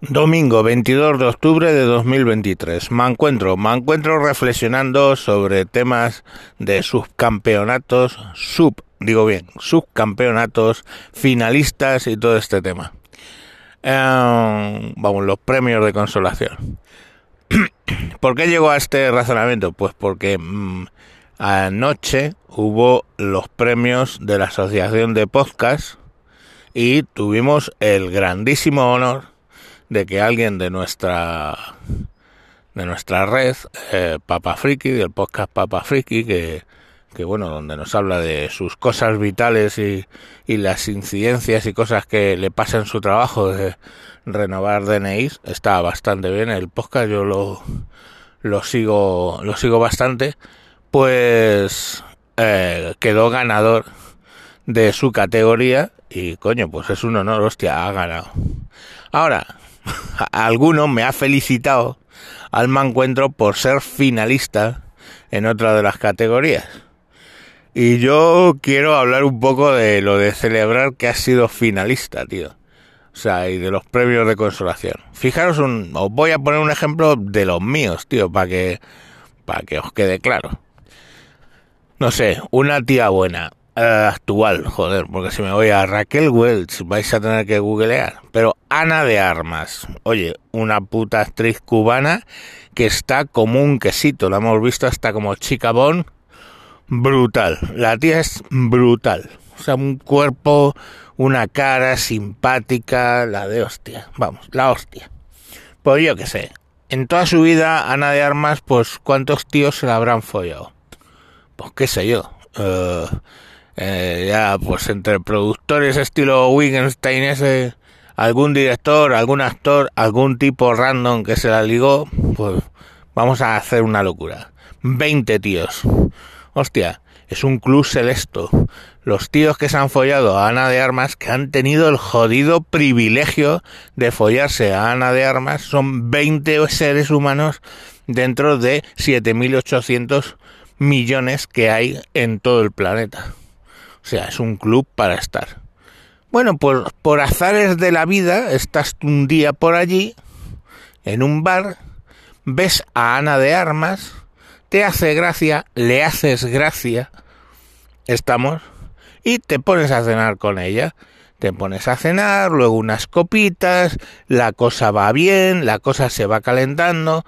Domingo 22 de octubre de 2023. Me encuentro, me encuentro reflexionando sobre temas de subcampeonatos, sub, digo bien, subcampeonatos, finalistas y todo este tema. Eh, vamos, los premios de consolación. ¿Por qué llego a este razonamiento? Pues porque mm, anoche hubo los premios de la Asociación de Podcast y tuvimos el grandísimo honor de que alguien de nuestra de nuestra red, eh, Papa Friki, del podcast Papa Friki, que, que bueno, donde nos habla de sus cosas vitales y, y las incidencias y cosas que le pasan su trabajo de renovar DNIs, está bastante bien. El podcast, yo lo, lo sigo, lo sigo bastante, pues eh, quedó ganador de su categoría y coño, pues es un honor, hostia, ha ganado. Ahora, alguno me ha felicitado al encuentro por ser finalista en otra de las categorías. Y yo quiero hablar un poco de lo de celebrar que has sido finalista, tío. O sea, y de los premios de consolación. Fijaros un, os voy a poner un ejemplo de los míos, tío, para que, para que os quede claro. No sé, una tía buena, actual, joder, porque si me voy a Raquel Welch vais a tener que googlear. Pero Ana de Armas, oye, una puta actriz cubana que está como un quesito, la hemos visto hasta como chica bon, brutal. La tía es brutal, o sea, un cuerpo, una cara simpática, la de hostia, vamos, la hostia. Pues yo qué sé, en toda su vida Ana de Armas, pues cuántos tíos se la habrán follado. Pues qué sé yo. Eh, eh, ya pues entre productores estilo Wittgenstein ese, algún director, algún actor, algún tipo random que se la ligó, pues vamos a hacer una locura. 20 tíos. Hostia, es un club celeste. Los tíos que se han follado a Ana de Armas, que han tenido el jodido privilegio de follarse a Ana de Armas, son 20 seres humanos dentro de 7.800 millones que hay en todo el planeta. Sea, es un club para estar. Bueno, por, por azares de la vida, estás un día por allí, en un bar, ves a Ana de Armas, te hace gracia, le haces gracia, estamos, y te pones a cenar con ella. Te pones a cenar, luego unas copitas, la cosa va bien, la cosa se va calentando,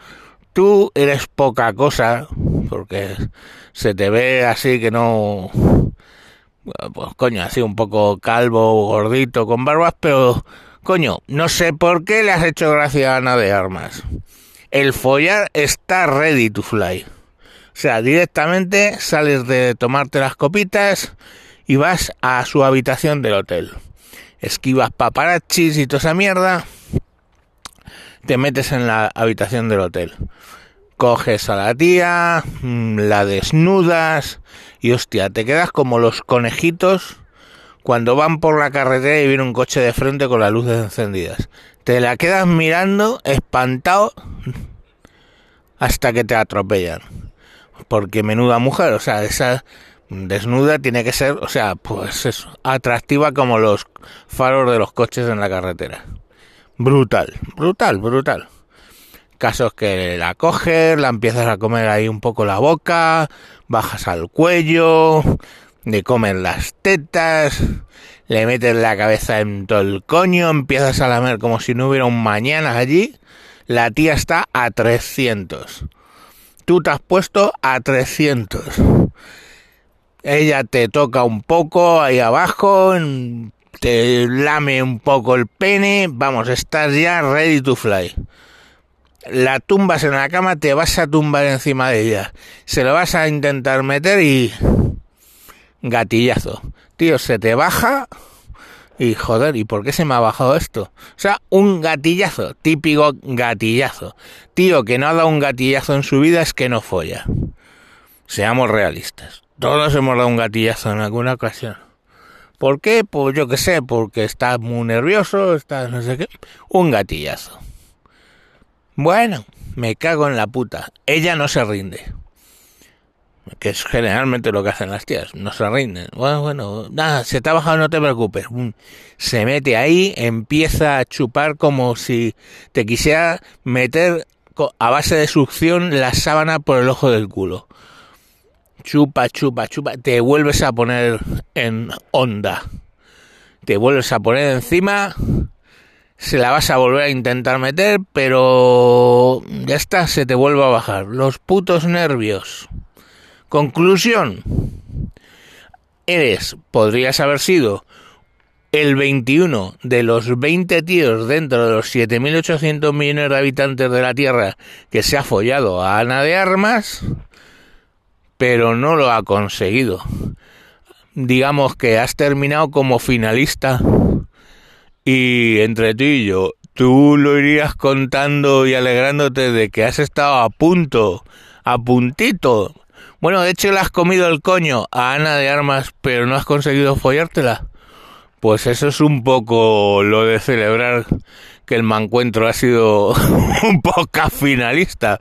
tú eres poca cosa, porque se te ve así que no pues coño, así un poco calvo, gordito, con barbas, pero coño, no sé por qué le has hecho gracia a Ana de Armas. El follar está ready to fly. O sea, directamente sales de tomarte las copitas y vas a su habitación del hotel. Esquivas paparachis y toda esa mierda. Te metes en la habitación del hotel coges a la tía, mm, la desnudas y hostia, te quedas como los conejitos cuando van por la carretera y viene un coche de frente con las luces encendidas. Te la quedas mirando, espantado, hasta que te atropellan. Porque menuda mujer, o sea, esa desnuda tiene que ser, o sea, pues eso, atractiva como los faros de los coches en la carretera. Brutal, brutal, brutal casos que la coges, la empiezas a comer ahí un poco la boca, bajas al cuello, le comen las tetas, le metes la cabeza en todo el coño, empiezas a lamer como si no hubiera un mañana allí, la tía está a 300. Tú te has puesto a 300. Ella te toca un poco ahí abajo, te lame un poco el pene, vamos, estás ya ready to fly la tumbas en la cama, te vas a tumbar encima de ella. Se lo vas a intentar meter y... Gatillazo. Tío, se te baja y joder, ¿y por qué se me ha bajado esto? O sea, un gatillazo, típico gatillazo. Tío que no ha dado un gatillazo en su vida es que no folla. Seamos realistas. Todos hemos dado un gatillazo en alguna ocasión. ¿Por qué? Pues yo qué sé, porque estás muy nervioso, estás no sé qué. Un gatillazo. Bueno, me cago en la puta. Ella no se rinde. que es generalmente lo que hacen las tías, no se rinden. Bueno, bueno, nada, se te ha bajado, no te preocupes. Se mete ahí, empieza a chupar como si te quisiera meter a base de succión la sábana por el ojo del culo. Chupa, chupa, chupa, te vuelves a poner en onda. Te vuelves a poner encima, se la vas a volver a intentar meter, pero ya está, se te vuelve a bajar. Los putos nervios. Conclusión. Eres, podrías haber sido el 21 de los 20 tíos dentro de los 7.800 millones de habitantes de la Tierra que se ha follado a Ana de Armas, pero no lo ha conseguido. Digamos que has terminado como finalista y entre tú y yo, tú lo irías contando y alegrándote de que has estado a punto, a puntito. Bueno, de hecho le has comido el coño a Ana de Armas, pero no has conseguido follártela. Pues eso es un poco lo de celebrar que el mancuentro ha sido un poco finalista.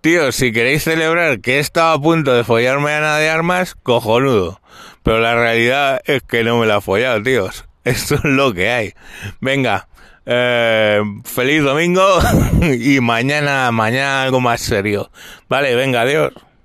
Tío, si queréis celebrar que he estado a punto de follarme a Ana de Armas, cojonudo. Pero la realidad es que no me la he follado, tíos. Esto es lo que hay. Venga, eh, feliz domingo y mañana, mañana algo más serio. Vale, venga, adiós.